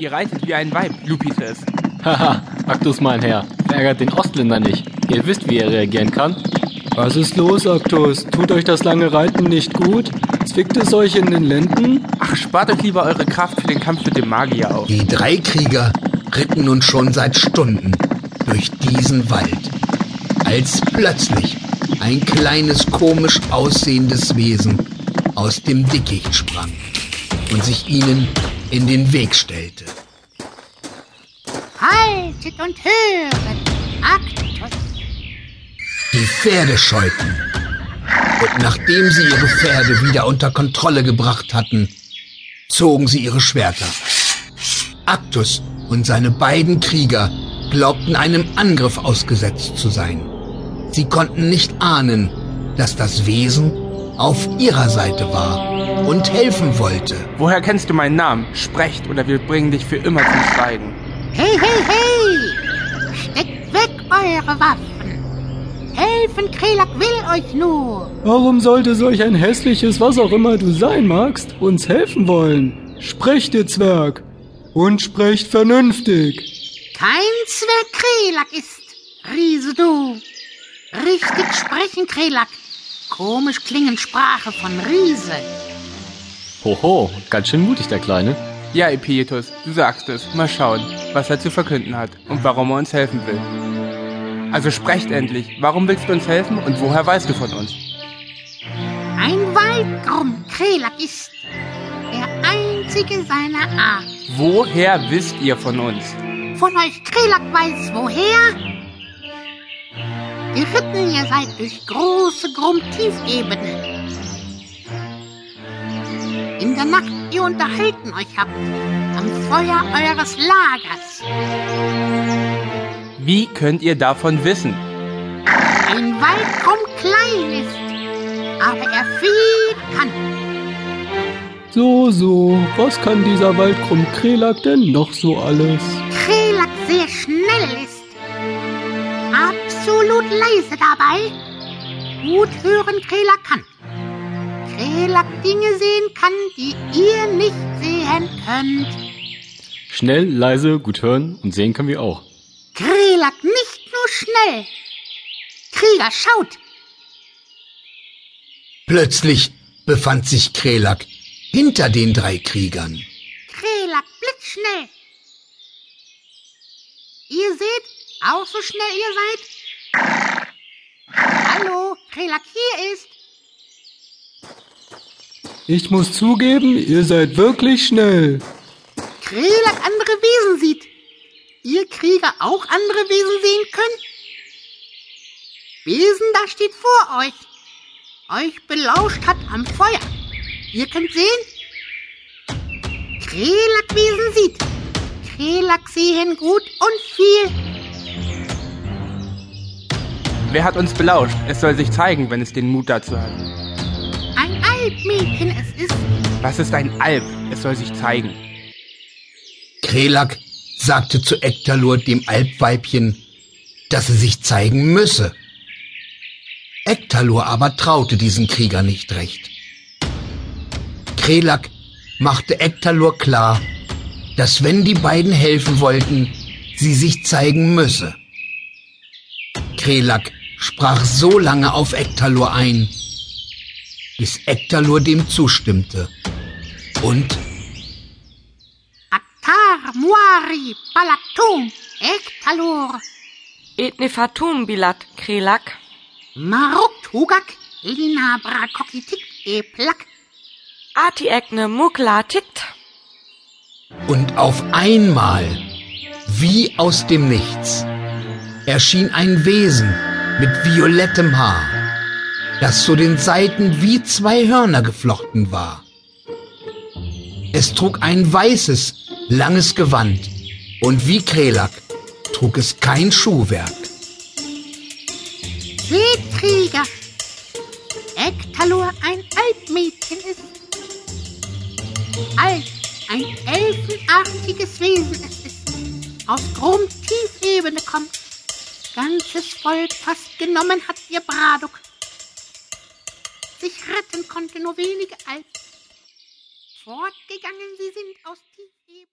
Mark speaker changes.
Speaker 1: Ihr reitet wie ein Weib, Lupites.
Speaker 2: Haha, Aktus, mein Herr, verärgert den Ostländer nicht. Ihr wisst, wie er reagieren kann.
Speaker 3: Was ist los, Aktus? Tut euch das lange Reiten nicht gut? Zwickt es euch in den Lenden?
Speaker 1: Ach, spart euch lieber eure Kraft für den Kampf mit dem Magier auf.
Speaker 4: Die drei Krieger ritten nun schon seit Stunden durch diesen Wald, als plötzlich ein kleines komisch aussehendes Wesen aus dem Dickicht sprang und sich ihnen in den Weg stellte.
Speaker 5: Haltet und höret, Aktus.
Speaker 4: Die Pferde scheuten. Und nachdem sie ihre Pferde wieder unter Kontrolle gebracht hatten, zogen sie ihre Schwerter. Aktus und seine beiden Krieger glaubten einem Angriff ausgesetzt zu sein. Sie konnten nicht ahnen, dass das Wesen auf ihrer Seite war und helfen wollte.
Speaker 1: Woher kennst du meinen Namen? Sprecht oder wir bringen dich für immer zum Schweigen.
Speaker 5: Hey, hey, hey! Steckt weg eure Waffen! Helfen, Krelak will euch nur!
Speaker 3: Warum sollte solch ein hässliches, was auch immer du sein magst, uns helfen wollen? Sprecht, ihr Zwerg! Und sprecht vernünftig!
Speaker 5: Kein Zwerg Krelak ist, Riese du! Richtig sprechen, Krelak! Komisch klingen Sprache von Riese.
Speaker 2: Hoho, ganz schön mutig, der Kleine.
Speaker 1: Ja, Epietus, du sagst es. Mal schauen, was er zu verkünden hat und warum er uns helfen will. Also sprecht endlich. Warum willst du uns helfen und woher weißt du von uns?
Speaker 5: Ein Waldgrumm Krelak ist der einzige seiner Art.
Speaker 1: Woher wisst ihr von uns?
Speaker 5: Von euch Krelak weiß woher? Geritten ihr seid durch große Grumm-Tiefebene. In der Nacht ihr unterhalten euch habt am Feuer eures Lagers.
Speaker 1: Wie könnt ihr davon wissen?
Speaker 5: Ein Waldgrumm klein ist, aber er viel kann.
Speaker 3: So, so, was kann dieser Waldkrumm Krelak denn noch so alles?
Speaker 5: Krelak sehr schnell ist. Absolut leise dabei. Gut hören Krelak kann. Krelak Dinge sehen kann, die ihr nicht sehen könnt.
Speaker 2: Schnell, leise, gut hören und sehen können wir auch.
Speaker 5: Krelak nicht nur schnell. Krieger, schaut!
Speaker 4: Plötzlich befand sich Krelak hinter den drei Kriegern.
Speaker 5: Krelak blitzschnell. Ihr seht, auch so schnell ihr seid? Hallo, Krelak hier ist.
Speaker 3: Ich muss zugeben, ihr seid wirklich schnell.
Speaker 5: Krelak andere Wesen sieht. Ihr Krieger auch andere Wesen sehen können? Wesen, da steht vor euch. Euch belauscht hat am Feuer. Ihr könnt sehen? Krelak-Wesen sieht. Krelak sehen gut und viel.
Speaker 1: Wer hat uns belauscht? Es soll sich zeigen, wenn es den Mut dazu hat.
Speaker 5: Alpmädchen es ist.
Speaker 1: Was ist ein Alp? Es soll sich zeigen.
Speaker 4: Krelak sagte zu Ektalur, dem Alpweibchen, dass sie sich zeigen müsse. Ektalur aber traute diesen Krieger nicht recht. Krelak machte Ektalur klar, dass wenn die beiden helfen wollten, sie sich zeigen müsse. Krelak sprach so lange auf Ektalur ein, bis Ektalur dem zustimmte. Und
Speaker 5: Aktar, Muari, Balatum, Ektalur,
Speaker 6: Etnefatum bilat Krelak.
Speaker 5: Maruk, Tugak, Lina, Brakokitik, Eplak.
Speaker 6: Ati ekne mukla tikt.
Speaker 4: Und auf einmal, wie aus dem Nichts, erschien ein Wesen mit violettem Haar, das zu den Seiten wie zwei Hörner geflochten war. Es trug ein weißes, langes Gewand und wie Krelak trug es kein Schuhwerk.
Speaker 5: Seht, Krieger, Ektalur ein Alpmädchen ist. Alt, ein elfenartiges Wesen es ist. Aus Grum Tiefebene kommt. Ganzes Volk fast genommen hat ihr Braduk. Sich retten konnte nur wenige als fortgegangen sie sind aus die Ebene.